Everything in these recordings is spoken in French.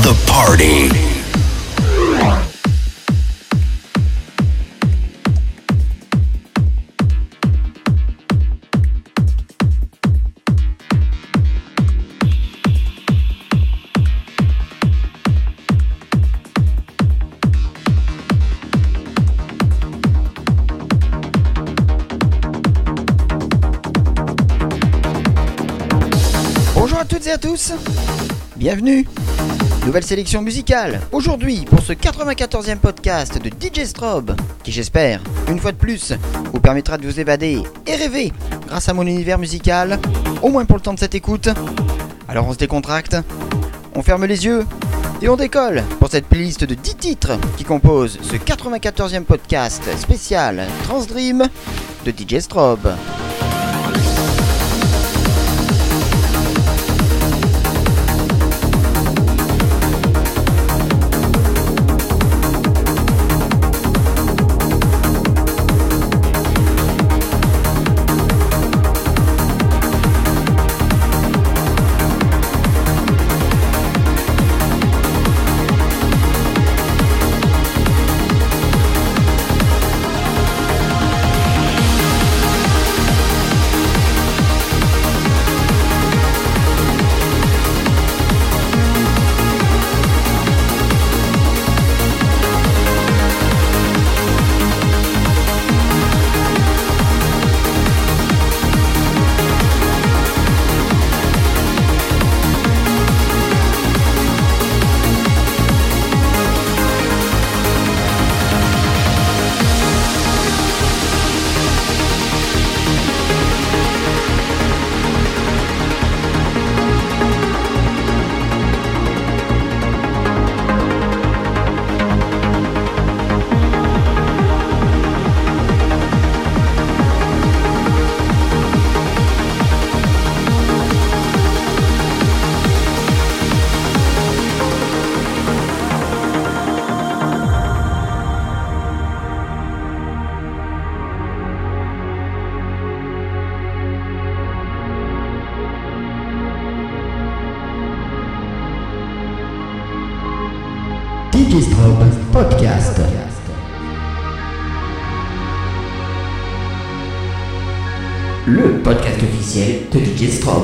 the party. Nouvelle sélection musicale, aujourd'hui pour ce 94e podcast de DJ Strobe, qui j'espère, une fois de plus, vous permettra de vous évader et rêver grâce à mon univers musical, au moins pour le temps de cette écoute. Alors on se décontracte, on ferme les yeux et on décolle pour cette playlist de 10 titres qui compose ce 94e podcast spécial Transdream de DJ Strobe. Officiel de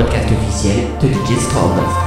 podcast officiel de DJ Strobe.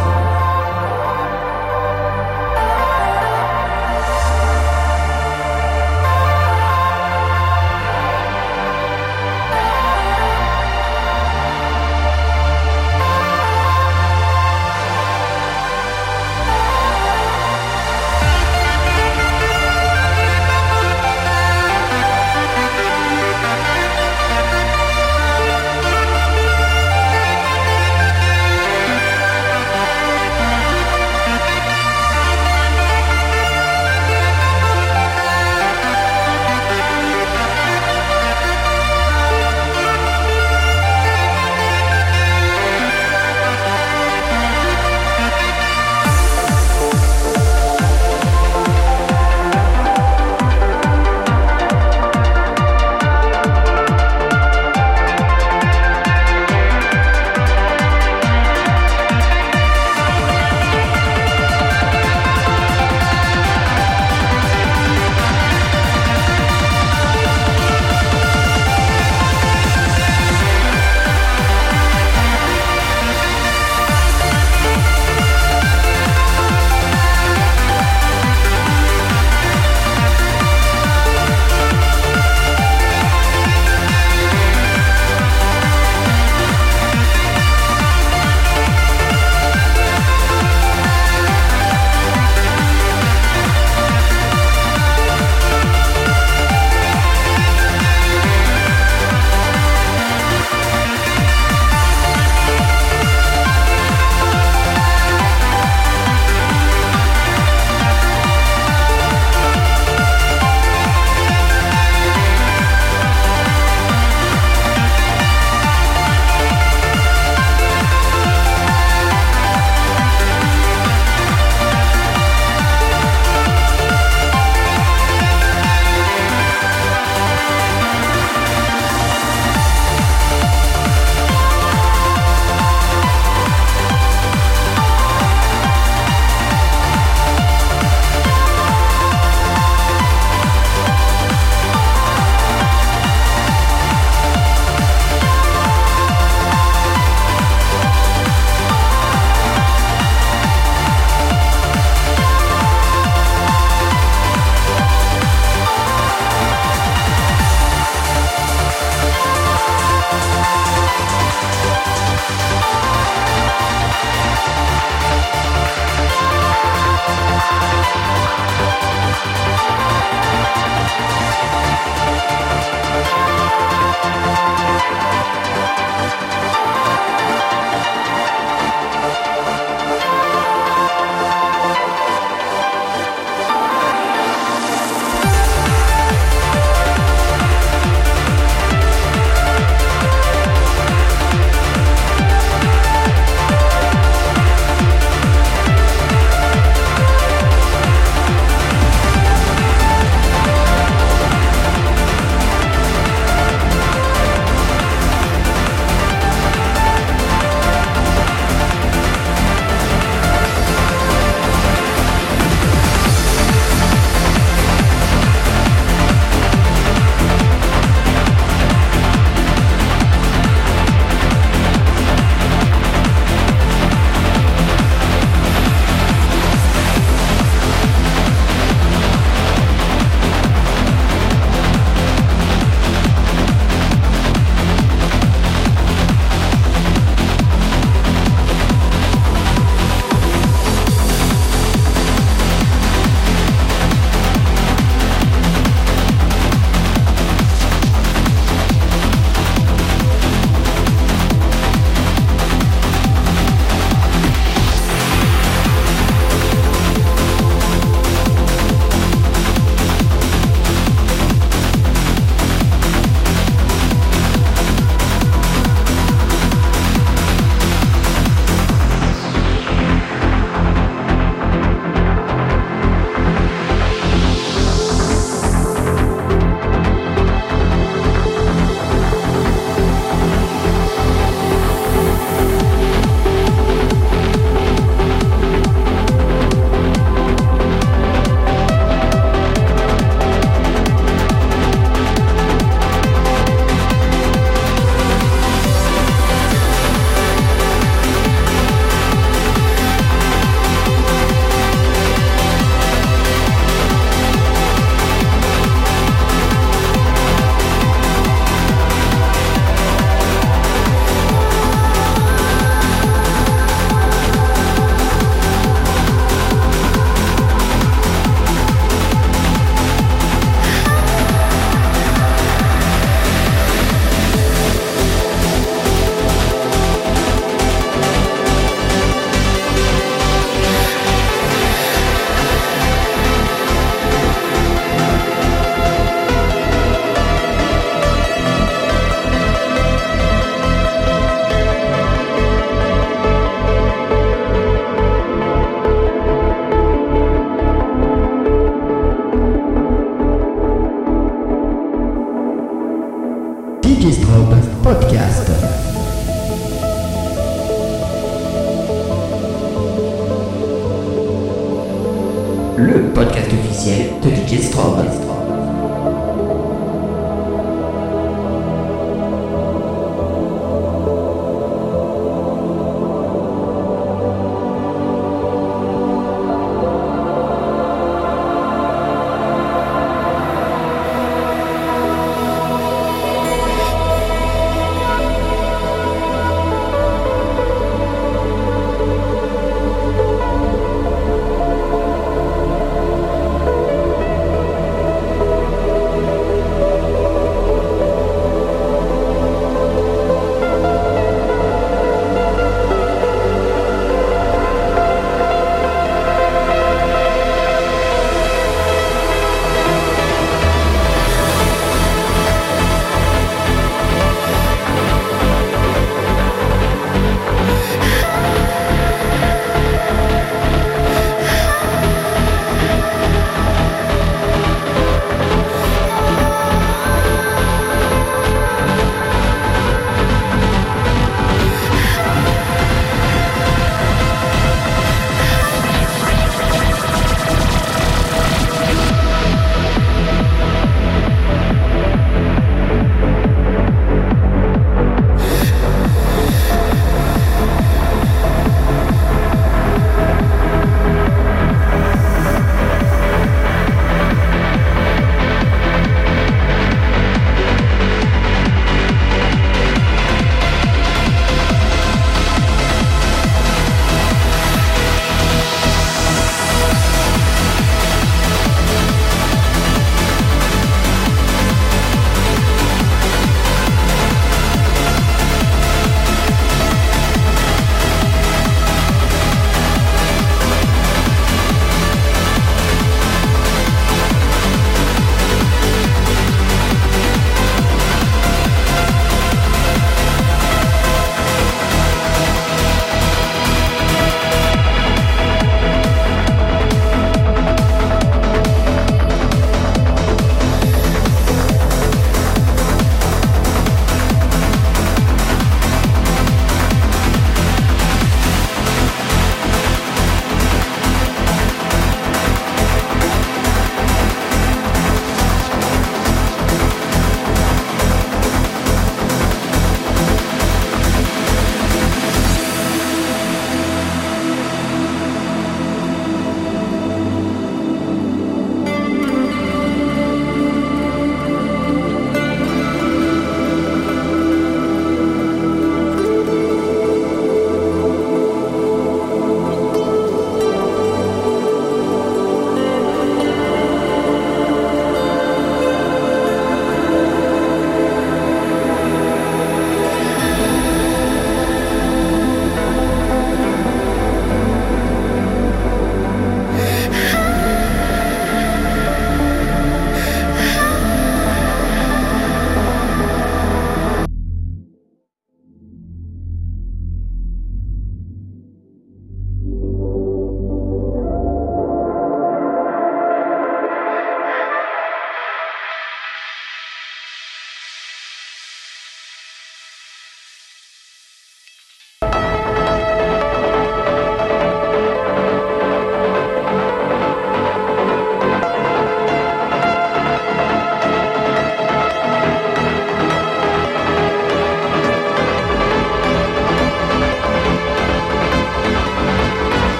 Officiel de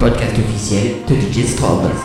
podcast officiel de DJ Strobe.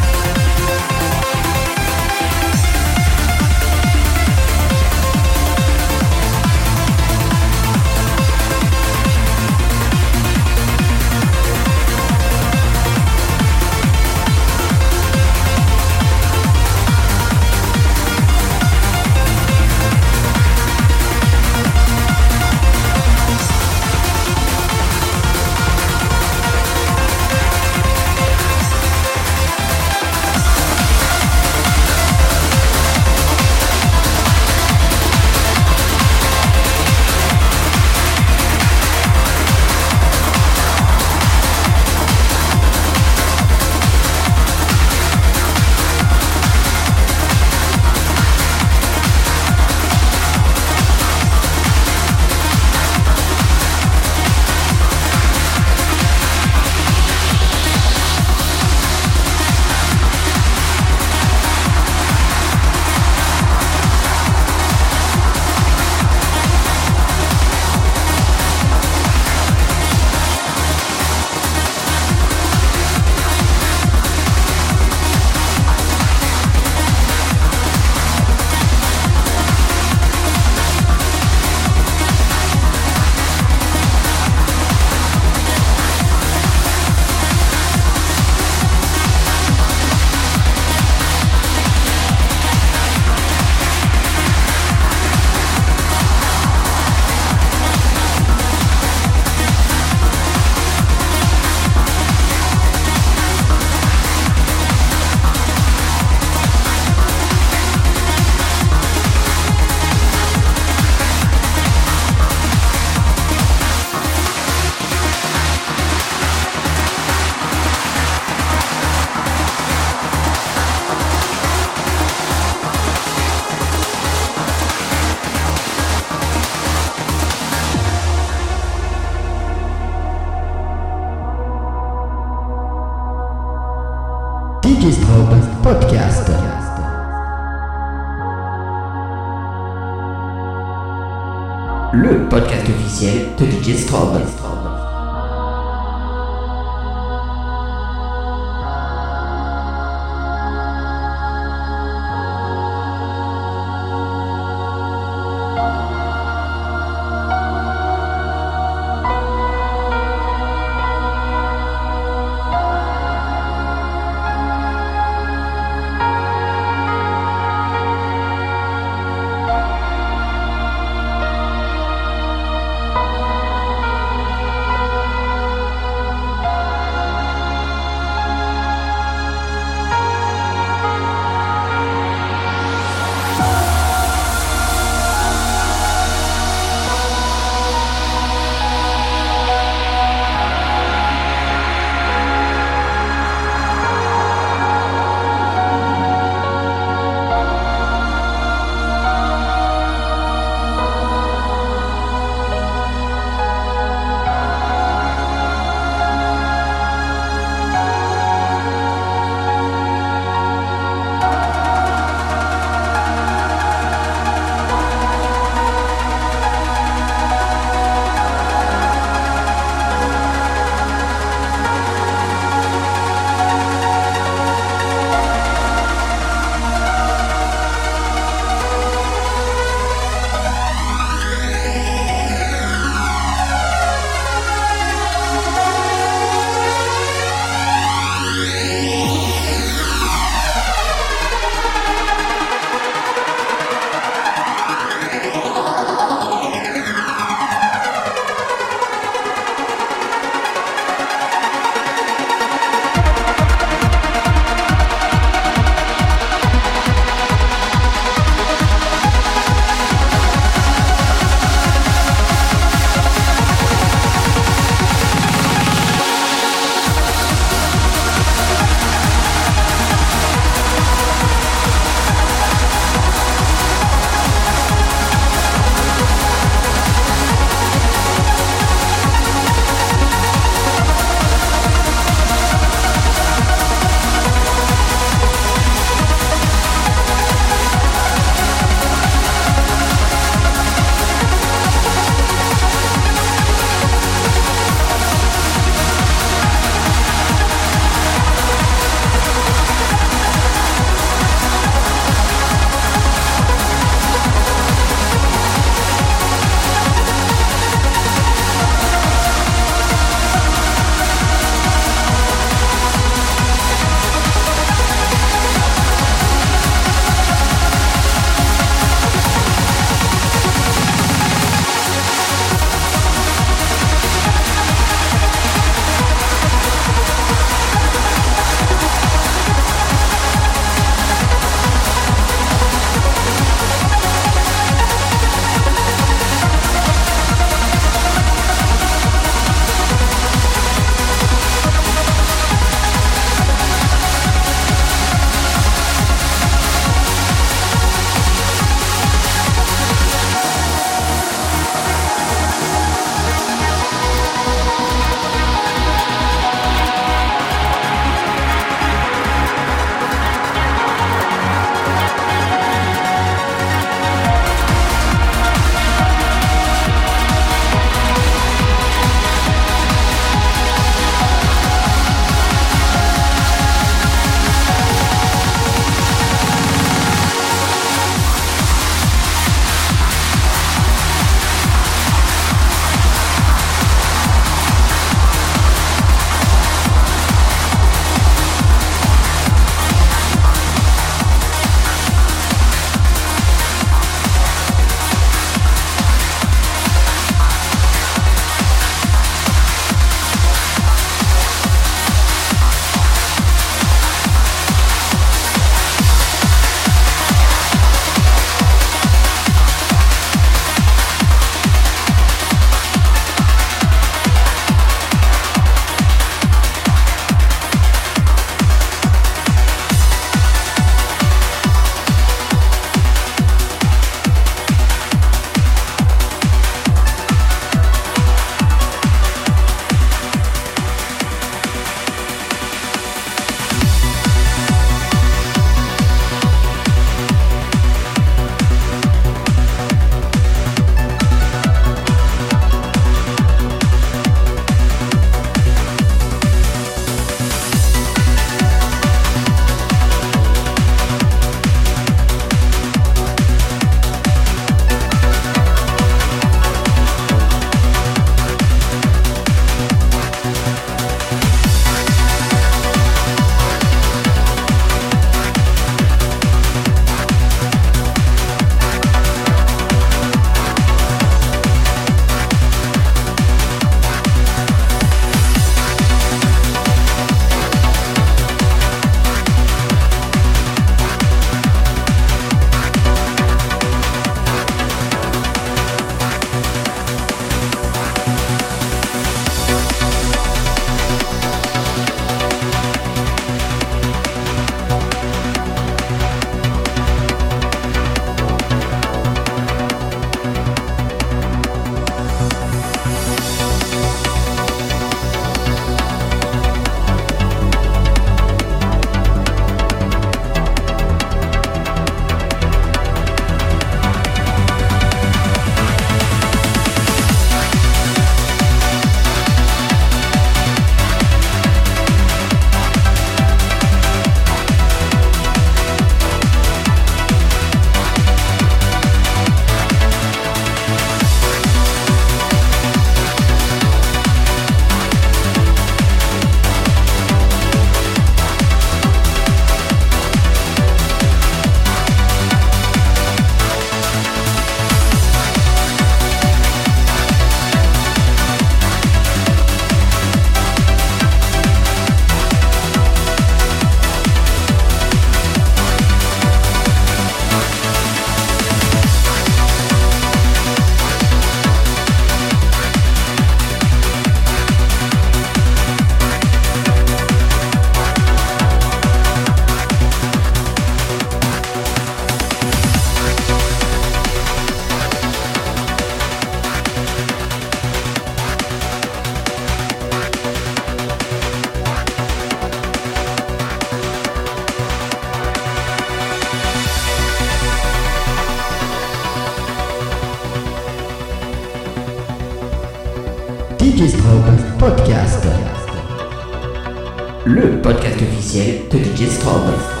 De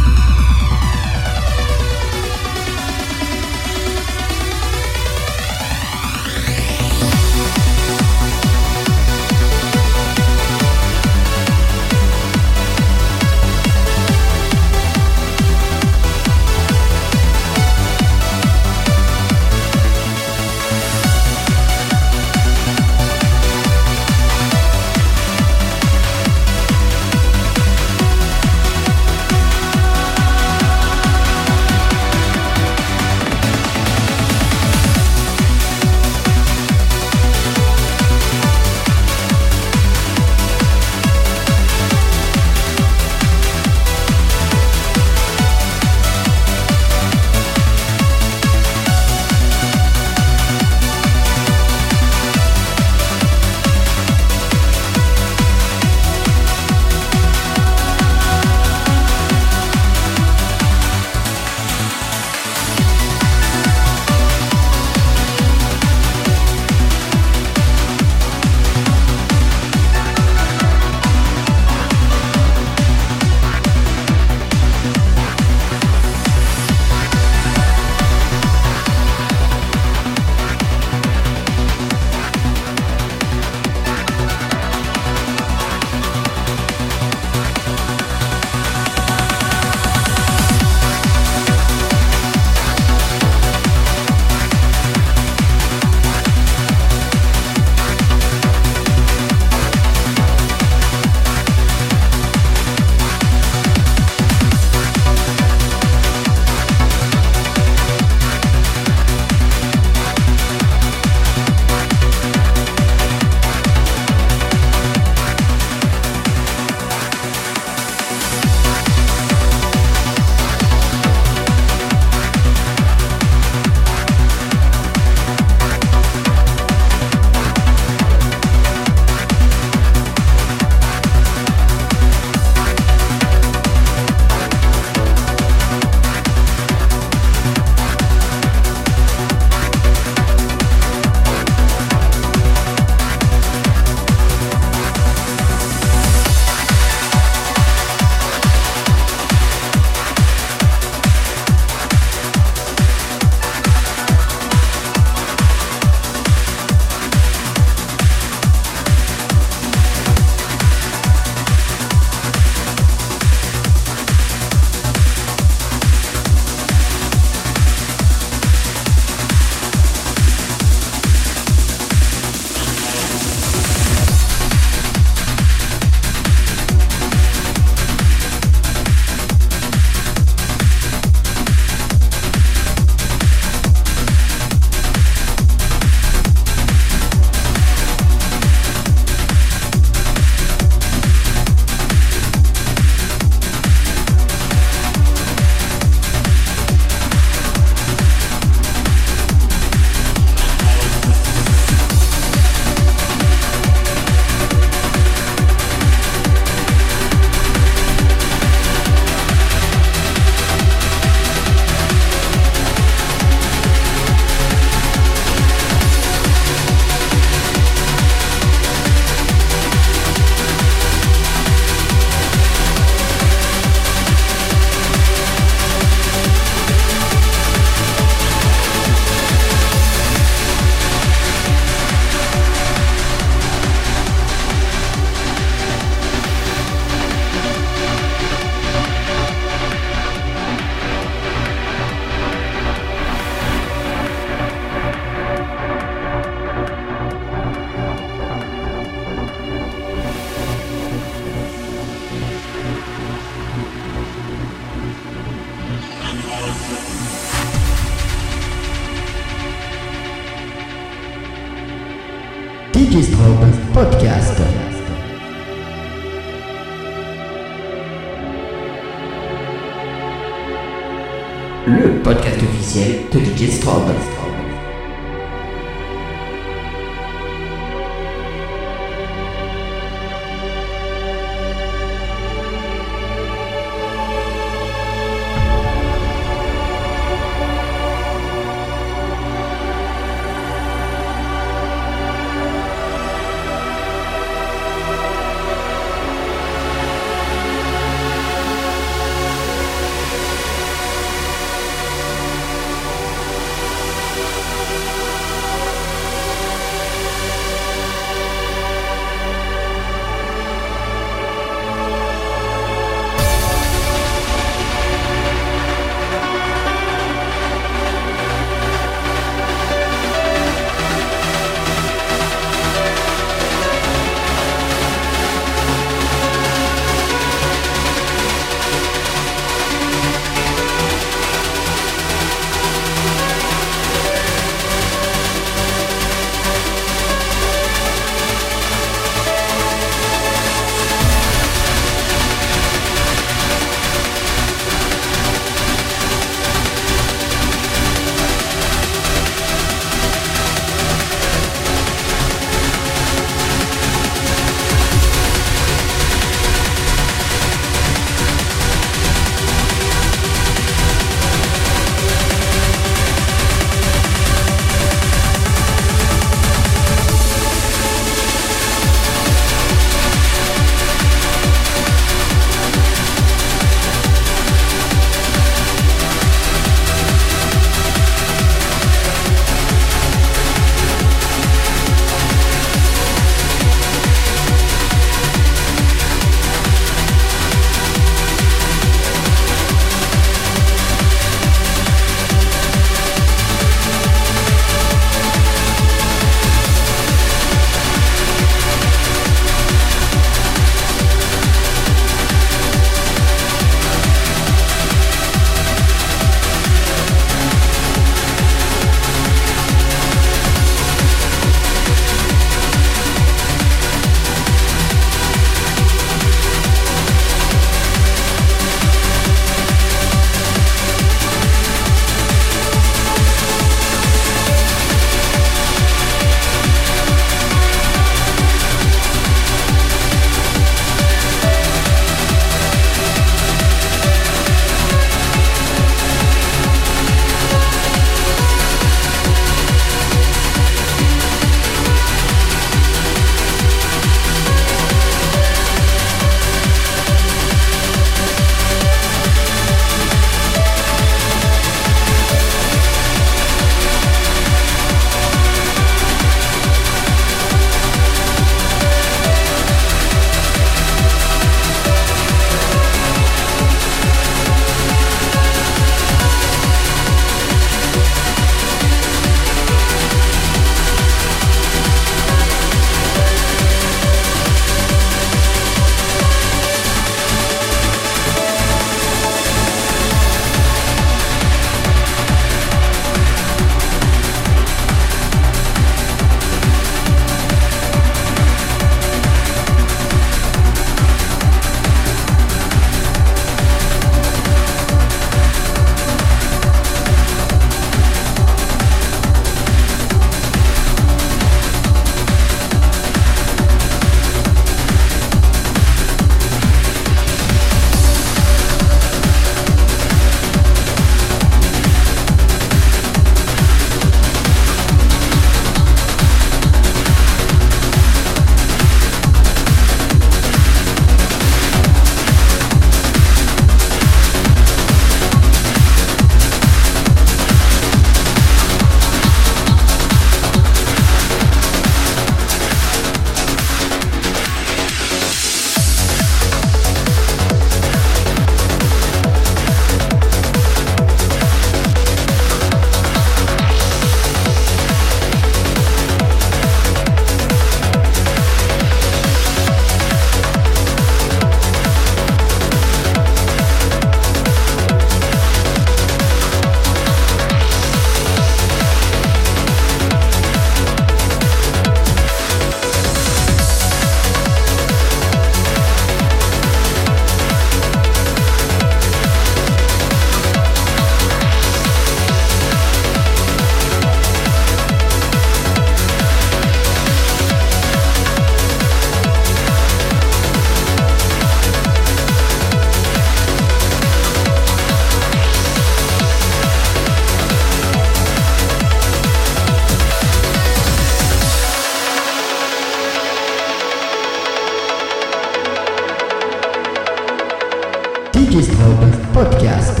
Strobe Podcast.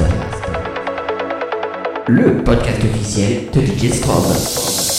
Le podcast officiel de DJ Strobe.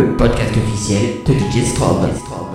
Podcast officiel de DJ Strobe.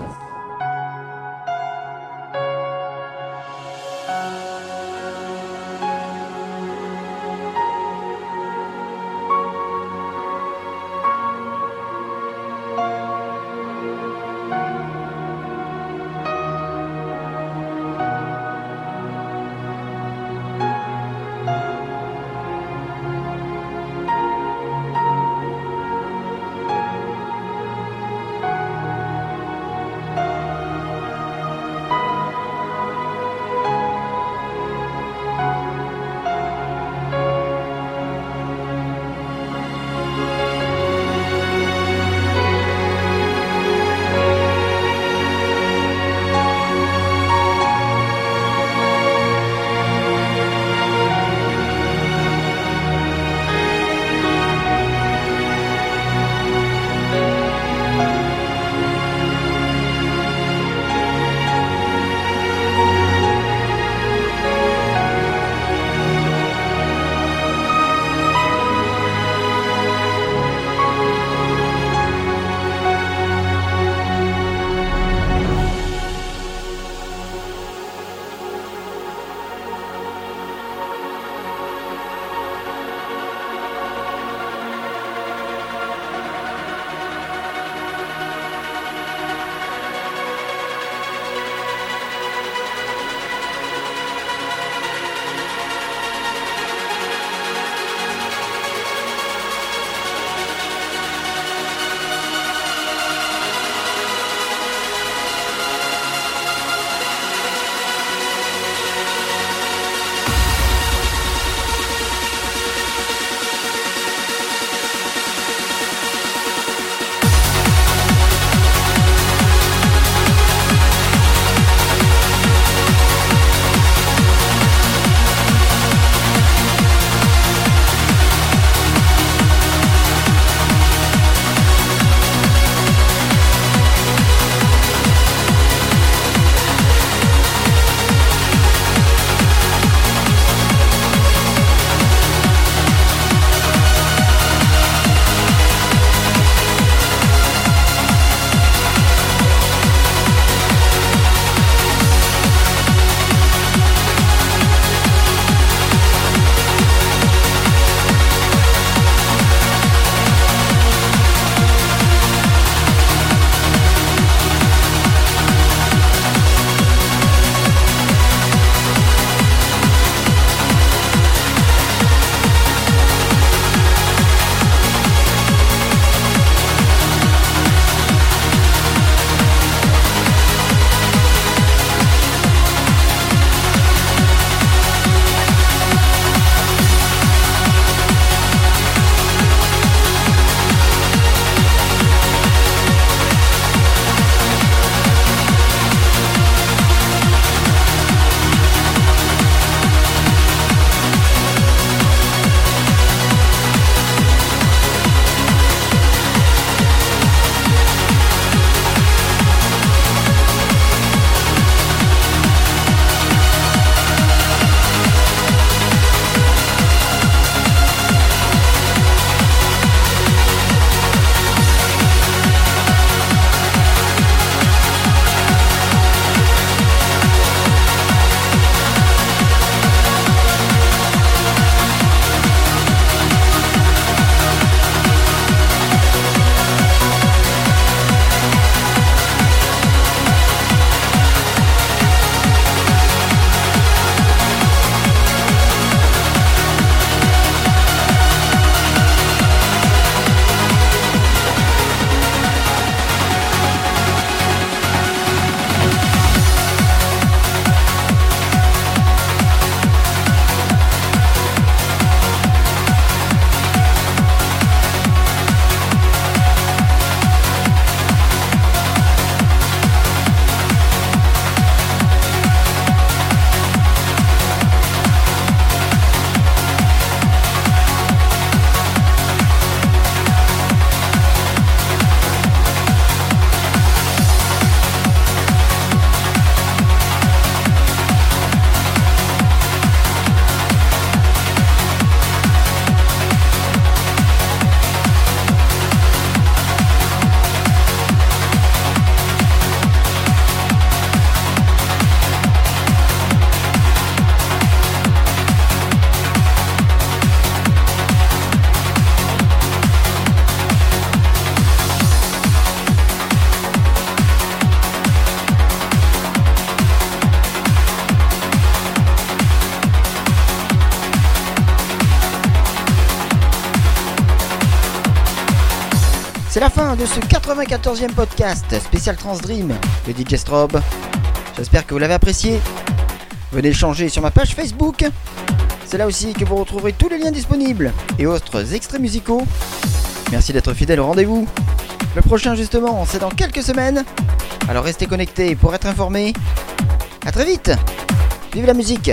De ce 94e podcast spécial Transdream de DJ Strobe. J'espère que vous l'avez apprécié. Venez changer sur ma page Facebook. C'est là aussi que vous retrouverez tous les liens disponibles et autres extraits musicaux. Merci d'être fidèle au rendez-vous. Le prochain justement, c'est dans quelques semaines. Alors restez connectés pour être informés. A très vite Vive la musique